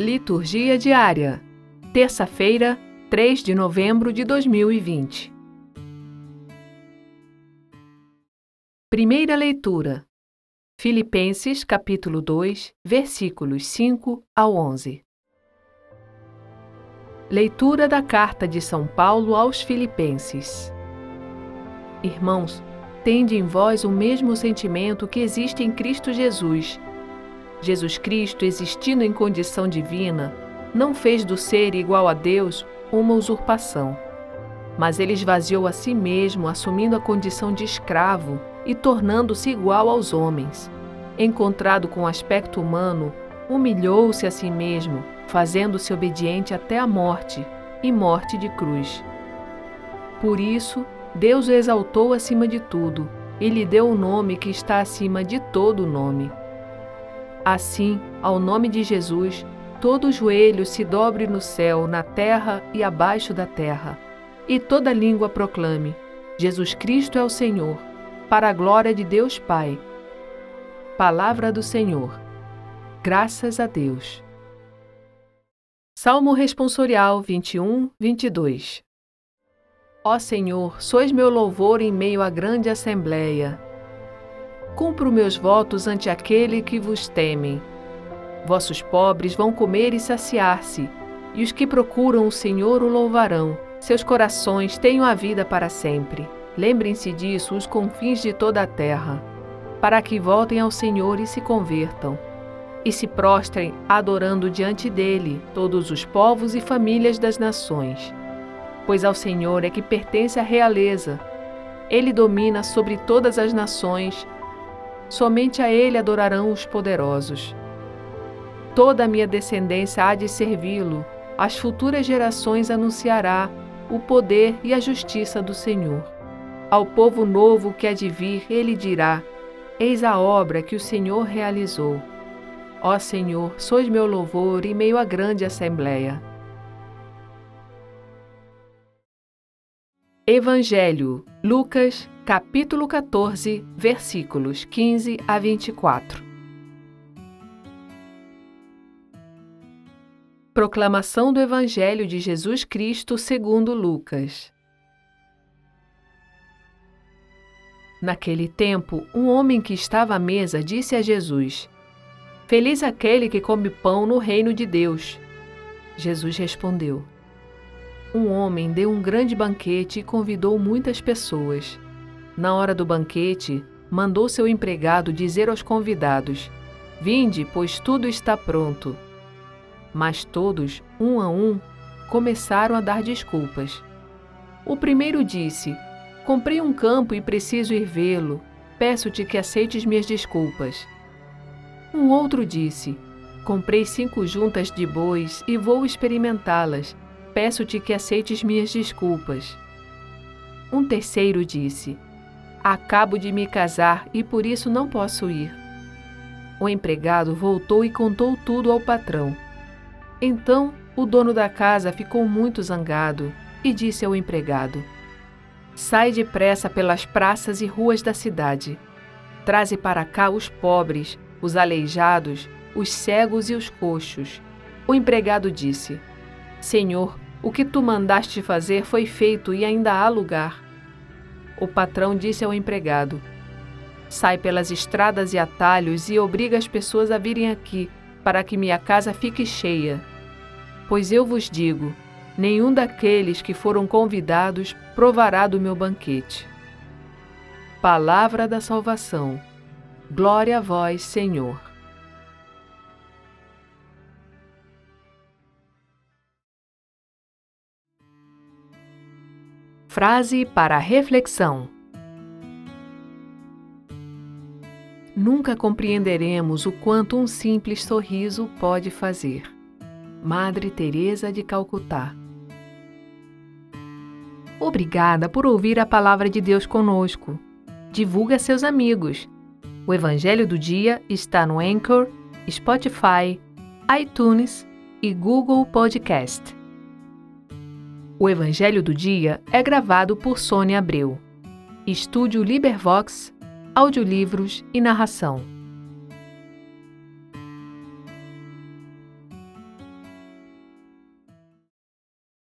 Liturgia diária. Terça-feira, 3 de novembro de 2020. Primeira leitura. Filipenses, capítulo 2, versículos 5 ao 11. Leitura da carta de São Paulo aos Filipenses. Irmãos, tende em vós o mesmo sentimento que existe em Cristo Jesus Jesus Cristo, existindo em condição divina, não fez do ser igual a Deus uma usurpação. Mas ele esvaziou a si mesmo, assumindo a condição de escravo e tornando-se igual aos homens. Encontrado com aspecto humano, humilhou-se a si mesmo, fazendo-se obediente até a morte e morte de cruz. Por isso, Deus o exaltou acima de tudo e lhe deu o nome que está acima de todo nome Assim, ao nome de Jesus, todo joelho se dobre no céu, na terra e abaixo da terra, e toda língua proclame: Jesus Cristo é o Senhor, para a glória de Deus Pai. Palavra do Senhor. Graças a Deus. Salmo Responsorial 21, 22 Ó Senhor, sois meu louvor em meio à grande assembleia cumpro meus votos ante aquele que vos temem. Vossos pobres vão comer e saciar-se, e os que procuram o Senhor o louvarão. Seus corações tenham a vida para sempre. Lembrem-se disso os confins de toda a terra, para que voltem ao Senhor e se convertam, e se prostrem adorando diante dele todos os povos e famílias das nações. Pois ao Senhor é que pertence a realeza. Ele domina sobre todas as nações Somente a Ele adorarão os poderosos. Toda a minha descendência há de servi-lo, às futuras gerações anunciará o poder e a justiça do Senhor. Ao povo novo que há de vir, ele dirá: Eis a obra que o Senhor realizou. Ó Senhor, sois meu louvor em meio à grande assembleia. Evangelho, Lucas, capítulo 14, versículos 15 a 24. Proclamação do Evangelho de Jesus Cristo segundo Lucas. Naquele tempo, um homem que estava à mesa disse a Jesus: Feliz aquele que come pão no reino de Deus. Jesus respondeu: um homem deu um grande banquete e convidou muitas pessoas. Na hora do banquete, mandou seu empregado dizer aos convidados: Vinde, pois tudo está pronto. Mas todos, um a um, começaram a dar desculpas. O primeiro disse: Comprei um campo e preciso ir vê-lo. Peço-te que aceites minhas desculpas. Um outro disse: Comprei cinco juntas de bois e vou experimentá-las peço-te que aceites minhas desculpas. Um terceiro disse: Acabo de me casar e por isso não posso ir. O empregado voltou e contou tudo ao patrão. Então o dono da casa ficou muito zangado e disse ao empregado: Sai depressa pelas praças e ruas da cidade. Traze para cá os pobres, os aleijados, os cegos e os coxos. O empregado disse: Senhor, o que tu mandaste fazer foi feito e ainda há lugar. O patrão disse ao empregado: Sai pelas estradas e atalhos e obriga as pessoas a virem aqui, para que minha casa fique cheia. Pois eu vos digo: nenhum daqueles que foram convidados provará do meu banquete. Palavra da salvação. Glória a vós, Senhor. Frase para reflexão: Nunca compreenderemos o quanto um simples sorriso pode fazer. Madre Teresa de Calcutá. Obrigada por ouvir a palavra de Deus conosco. Divulgue a seus amigos. O Evangelho do Dia está no Anchor, Spotify, iTunes e Google Podcast. O Evangelho do Dia é gravado por Sônia Abreu. Estúdio Libervox, audiolivros e narração.